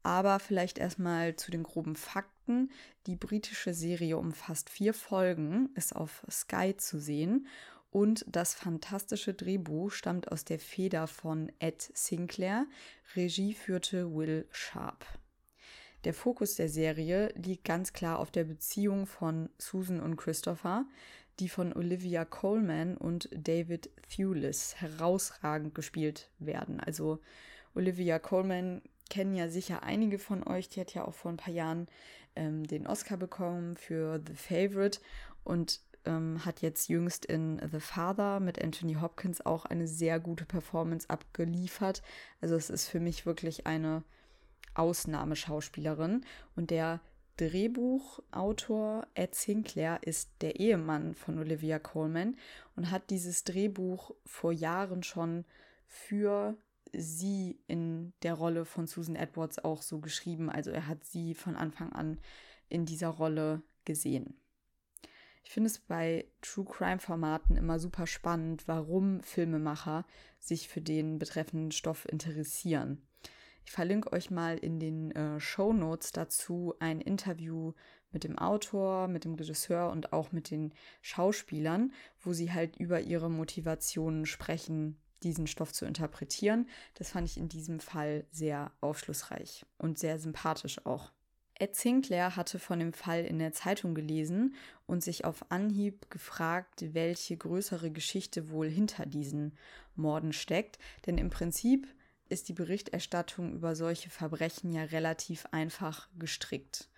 Aber vielleicht erstmal zu den groben Fakten. Die britische Serie umfasst vier Folgen, ist auf Sky zu sehen und das fantastische Drehbuch stammt aus der Feder von Ed Sinclair. Regie führte Will Sharp. Der Fokus der Serie liegt ganz klar auf der Beziehung von Susan und Christopher, die von Olivia Coleman und David Thewlis herausragend gespielt werden. Also Olivia Coleman kennen ja sicher einige von euch. Die hat ja auch vor ein paar Jahren ähm, den Oscar bekommen für The Favorite und ähm, hat jetzt jüngst in The Father mit Anthony Hopkins auch eine sehr gute Performance abgeliefert. Also es ist für mich wirklich eine Ausnahmeschauspielerin. Und der Drehbuchautor Ed Sinclair ist der Ehemann von Olivia Coleman und hat dieses Drehbuch vor Jahren schon für sie in der Rolle von Susan Edwards auch so geschrieben. Also er hat sie von Anfang an in dieser Rolle gesehen. Ich finde es bei True Crime Formaten immer super spannend, warum Filmemacher sich für den betreffenden Stoff interessieren. Ich verlinke euch mal in den äh, Show Notes dazu ein Interview mit dem Autor, mit dem Regisseur und auch mit den Schauspielern, wo sie halt über ihre Motivationen sprechen, diesen Stoff zu interpretieren. Das fand ich in diesem Fall sehr aufschlussreich und sehr sympathisch auch. Ed Sinclair hatte von dem Fall in der Zeitung gelesen und sich auf Anhieb gefragt, welche größere Geschichte wohl hinter diesen Morden steckt. Denn im Prinzip ist die Berichterstattung über solche Verbrechen ja relativ einfach gestrickt.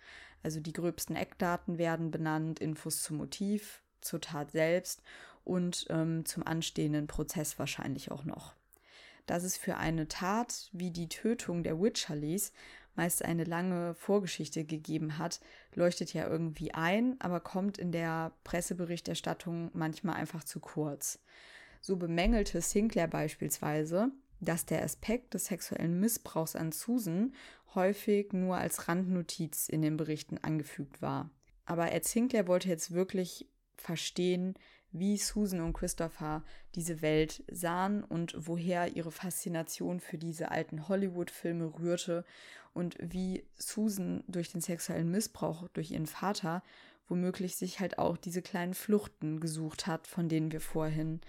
Also die gröbsten Eckdaten werden benannt, Infos zum Motiv, zur Tat selbst und ähm, zum anstehenden Prozess wahrscheinlich auch noch. Dass es für eine Tat wie die Tötung der Witcherleys meist eine lange Vorgeschichte gegeben hat, leuchtet ja irgendwie ein, aber kommt in der Presseberichterstattung manchmal einfach zu kurz. So bemängelte Sinclair beispielsweise, dass der Aspekt des sexuellen Missbrauchs an Susan häufig nur als Randnotiz in den Berichten angefügt war. Aber Ed Sinclair wollte jetzt wirklich verstehen, wie Susan und Christopher diese Welt sahen und woher ihre Faszination für diese alten Hollywood-Filme rührte und wie Susan durch den sexuellen Missbrauch durch ihren Vater womöglich sich halt auch diese kleinen Fluchten gesucht hat, von denen wir vorhin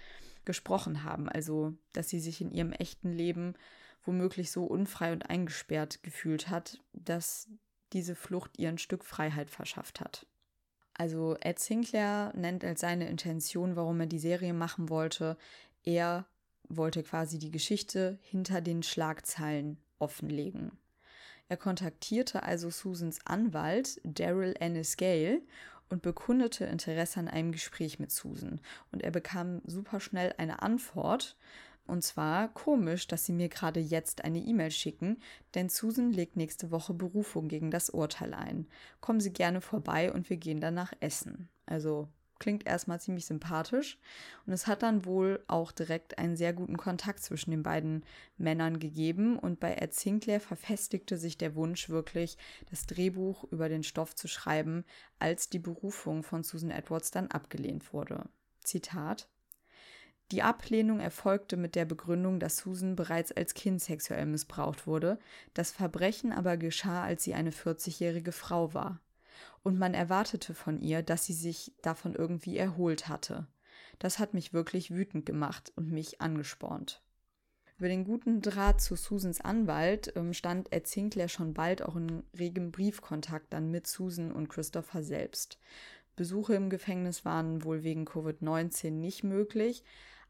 gesprochen haben. Also, dass sie sich in ihrem echten Leben womöglich so unfrei und eingesperrt gefühlt hat, dass diese Flucht ihr ein Stück Freiheit verschafft hat. Also Ed Sinclair nennt als seine Intention, warum er die Serie machen wollte, er wollte quasi die Geschichte hinter den Schlagzeilen offenlegen. Er kontaktierte also Susans Anwalt Daryl Ennis Gale und bekundete Interesse an einem Gespräch mit Susan. Und er bekam super schnell eine Antwort. Und zwar komisch, dass sie mir gerade jetzt eine E-Mail schicken, denn Susan legt nächste Woche Berufung gegen das Urteil ein. Kommen Sie gerne vorbei und wir gehen danach essen. Also klingt erstmal ziemlich sympathisch. Und es hat dann wohl auch direkt einen sehr guten Kontakt zwischen den beiden Männern gegeben. Und bei Ed Sinclair verfestigte sich der Wunsch wirklich, das Drehbuch über den Stoff zu schreiben, als die Berufung von Susan Edwards dann abgelehnt wurde. Zitat. Die Ablehnung erfolgte mit der Begründung, dass Susan bereits als Kind sexuell missbraucht wurde, das Verbrechen aber geschah, als sie eine 40-jährige Frau war und man erwartete von ihr, dass sie sich davon irgendwie erholt hatte. Das hat mich wirklich wütend gemacht und mich angespornt. Über den guten Draht zu Susans Anwalt ähm, stand Ed Sinclair schon bald auch in regem Briefkontakt dann mit Susan und Christopher selbst. Besuche im Gefängnis waren wohl wegen Covid-19 nicht möglich,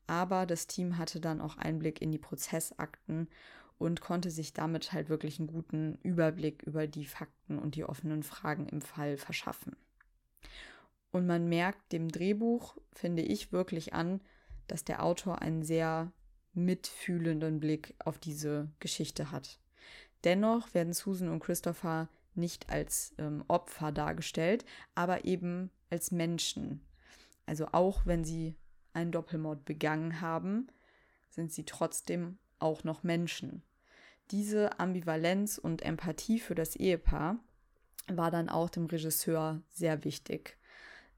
aber das Team hatte dann auch Einblick in die Prozessakten und konnte sich damit halt wirklich einen guten Überblick über die Fakten und die offenen Fragen im Fall verschaffen. Und man merkt dem Drehbuch, finde ich, wirklich an, dass der Autor einen sehr mitfühlenden Blick auf diese Geschichte hat. Dennoch werden Susan und Christopher nicht als ähm, Opfer dargestellt, aber eben als Menschen. Also auch wenn sie einen Doppelmord begangen haben, sind sie trotzdem auch noch Menschen. Diese Ambivalenz und Empathie für das Ehepaar war dann auch dem Regisseur sehr wichtig.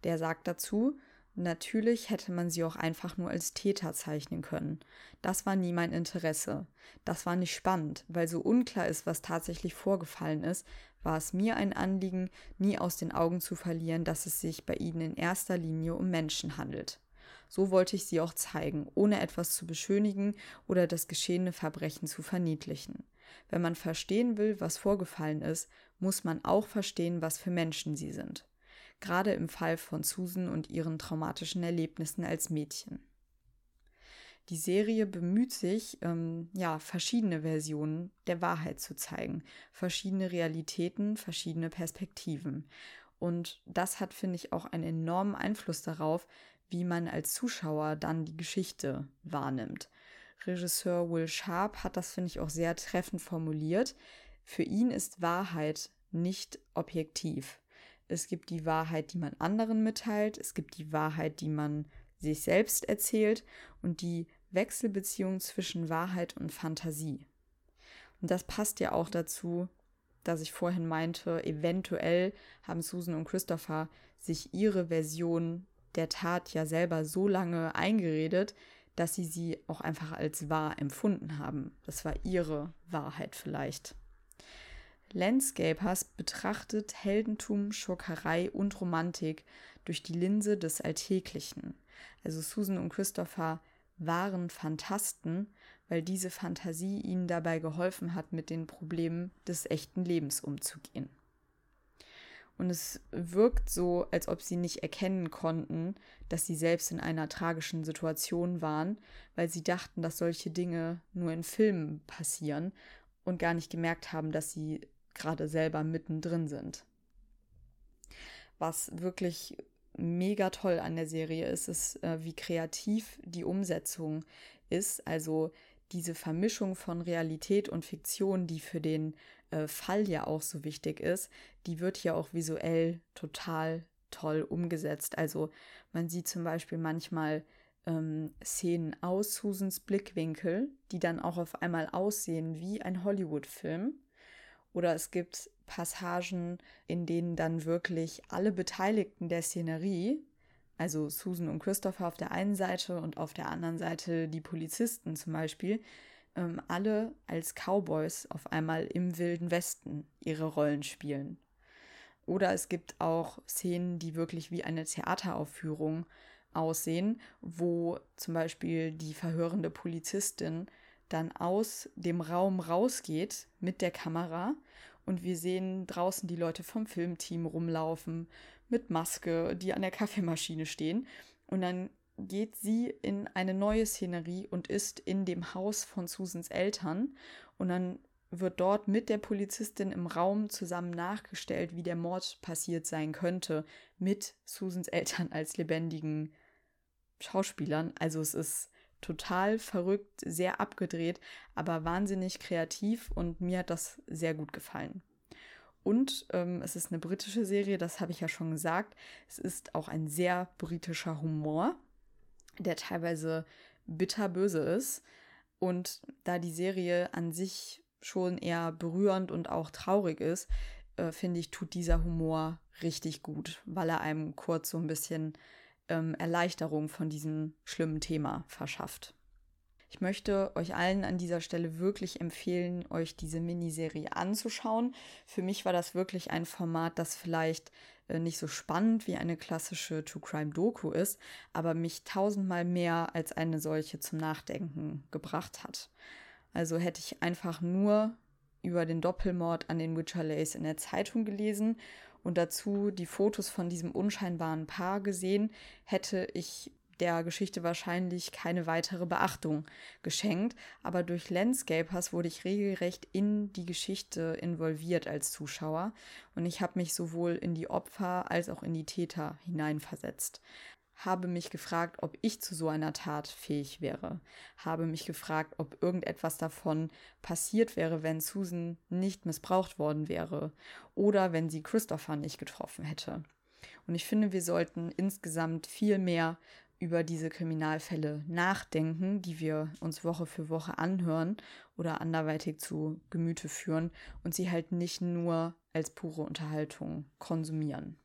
Der sagt dazu, Natürlich hätte man sie auch einfach nur als Täter zeichnen können. Das war nie mein Interesse. Das war nicht spannend, weil so unklar ist, was tatsächlich vorgefallen ist, war es mir ein Anliegen, nie aus den Augen zu verlieren, dass es sich bei ihnen in erster Linie um Menschen handelt. So wollte ich sie auch zeigen, ohne etwas zu beschönigen oder das geschehene Verbrechen zu verniedlichen. Wenn man verstehen will, was vorgefallen ist, muss man auch verstehen, was für Menschen sie sind gerade im Fall von Susan und ihren traumatischen Erlebnissen als Mädchen. Die Serie bemüht sich, ähm, ja, verschiedene Versionen der Wahrheit zu zeigen, verschiedene Realitäten, verschiedene Perspektiven. Und das hat, finde ich, auch einen enormen Einfluss darauf, wie man als Zuschauer dann die Geschichte wahrnimmt. Regisseur Will Sharp hat das, finde ich, auch sehr treffend formuliert. Für ihn ist Wahrheit nicht objektiv. Es gibt die Wahrheit, die man anderen mitteilt. Es gibt die Wahrheit, die man sich selbst erzählt und die Wechselbeziehung zwischen Wahrheit und Fantasie. Und das passt ja auch dazu, dass ich vorhin meinte, eventuell haben Susan und Christopher sich ihre Version der Tat ja selber so lange eingeredet, dass sie sie auch einfach als wahr empfunden haben. Das war ihre Wahrheit vielleicht. Landscapers betrachtet Heldentum, Schurkerei und Romantik durch die Linse des Alltäglichen. Also Susan und Christopher waren Fantasten, weil diese Fantasie ihnen dabei geholfen hat, mit den Problemen des echten Lebens umzugehen. Und es wirkt so, als ob sie nicht erkennen konnten, dass sie selbst in einer tragischen Situation waren, weil sie dachten, dass solche Dinge nur in Filmen passieren und gar nicht gemerkt haben, dass sie gerade selber mittendrin sind. Was wirklich mega toll an der Serie ist, ist, äh, wie kreativ die Umsetzung ist. Also diese Vermischung von Realität und Fiktion, die für den äh, Fall ja auch so wichtig ist, die wird hier auch visuell total toll umgesetzt. Also man sieht zum Beispiel manchmal ähm, Szenen aus Susans Blickwinkel, die dann auch auf einmal aussehen wie ein Hollywood-Film. Oder es gibt Passagen, in denen dann wirklich alle Beteiligten der Szenerie, also Susan und Christopher auf der einen Seite und auf der anderen Seite die Polizisten zum Beispiel, ähm, alle als Cowboys auf einmal im wilden Westen ihre Rollen spielen. Oder es gibt auch Szenen, die wirklich wie eine Theateraufführung aussehen, wo zum Beispiel die verhörende Polizistin dann aus dem Raum rausgeht mit der Kamera und wir sehen draußen die Leute vom Filmteam rumlaufen mit Maske, die an der Kaffeemaschine stehen. Und dann geht sie in eine neue Szenerie und ist in dem Haus von Susans Eltern. Und dann wird dort mit der Polizistin im Raum zusammen nachgestellt, wie der Mord passiert sein könnte, mit Susans Eltern als lebendigen Schauspielern. Also es ist total verrückt, sehr abgedreht, aber wahnsinnig kreativ und mir hat das sehr gut gefallen. Und ähm, es ist eine britische Serie, das habe ich ja schon gesagt. Es ist auch ein sehr britischer Humor, der teilweise bitterböse ist. Und da die Serie an sich schon eher berührend und auch traurig ist, äh, finde ich, tut dieser Humor richtig gut, weil er einem kurz so ein bisschen ähm, Erleichterung von diesem schlimmen Thema verschafft. Ich möchte euch allen an dieser Stelle wirklich empfehlen, euch diese Miniserie anzuschauen. Für mich war das wirklich ein Format, das vielleicht nicht so spannend wie eine klassische True Crime Doku ist, aber mich tausendmal mehr als eine solche zum Nachdenken gebracht hat. Also hätte ich einfach nur über den Doppelmord an den Witcherleys in der Zeitung gelesen und dazu die Fotos von diesem unscheinbaren Paar gesehen, hätte ich der Geschichte wahrscheinlich keine weitere Beachtung geschenkt, aber durch Landscapers wurde ich regelrecht in die Geschichte involviert als Zuschauer. Und ich habe mich sowohl in die Opfer als auch in die Täter hineinversetzt. Habe mich gefragt, ob ich zu so einer Tat fähig wäre, habe mich gefragt, ob irgendetwas davon passiert wäre, wenn Susan nicht missbraucht worden wäre oder wenn sie Christopher nicht getroffen hätte. Und ich finde, wir sollten insgesamt viel mehr über diese Kriminalfälle nachdenken, die wir uns Woche für Woche anhören oder anderweitig zu Gemüte führen und sie halt nicht nur als pure Unterhaltung konsumieren.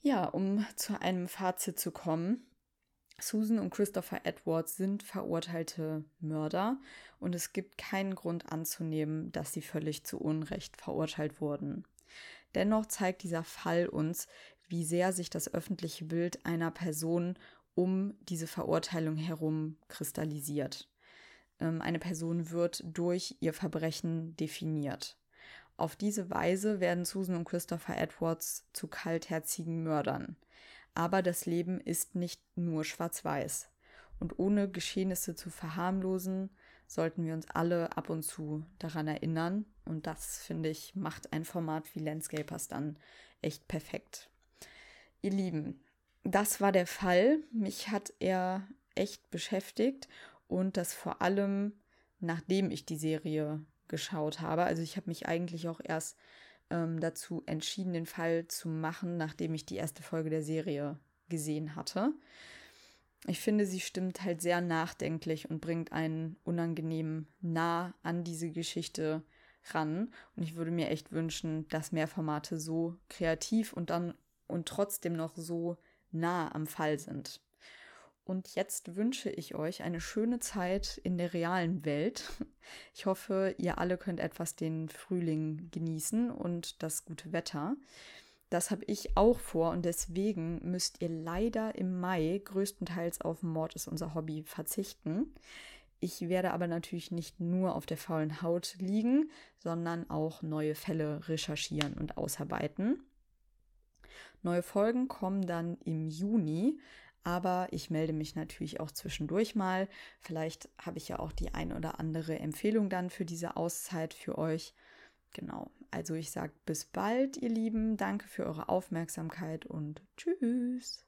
Ja, um zu einem Fazit zu kommen. Susan und Christopher Edwards sind verurteilte Mörder und es gibt keinen Grund anzunehmen, dass sie völlig zu Unrecht verurteilt wurden. Dennoch zeigt dieser Fall uns, wie sehr sich das öffentliche Bild einer Person um diese Verurteilung herum kristallisiert. Ähm, eine Person wird durch ihr Verbrechen definiert. Auf diese Weise werden Susan und Christopher Edwards zu kaltherzigen Mördern. Aber das Leben ist nicht nur schwarz-weiß. Und ohne Geschehnisse zu verharmlosen, sollten wir uns alle ab und zu daran erinnern. Und das, finde ich, macht ein Format wie Landscapers dann echt perfekt. Ihr Lieben, das war der Fall. Mich hat er echt beschäftigt und das vor allem, nachdem ich die Serie geschaut habe. Also ich habe mich eigentlich auch erst ähm, dazu entschieden, den Fall zu machen, nachdem ich die erste Folge der Serie gesehen hatte. Ich finde, sie stimmt halt sehr nachdenklich und bringt einen unangenehm nah an diese Geschichte ran. Und ich würde mir echt wünschen, dass mehr Formate so kreativ und dann und trotzdem noch so nah am Fall sind. Und jetzt wünsche ich euch eine schöne Zeit in der realen Welt. Ich hoffe, ihr alle könnt etwas den Frühling genießen und das gute Wetter. Das habe ich auch vor und deswegen müsst ihr leider im Mai größtenteils auf Mord ist unser Hobby verzichten. Ich werde aber natürlich nicht nur auf der faulen Haut liegen, sondern auch neue Fälle recherchieren und ausarbeiten. Neue Folgen kommen dann im Juni, aber ich melde mich natürlich auch zwischendurch mal. Vielleicht habe ich ja auch die ein oder andere Empfehlung dann für diese Auszeit für euch. Genau, also ich sage bis bald, ihr Lieben. Danke für eure Aufmerksamkeit und tschüss.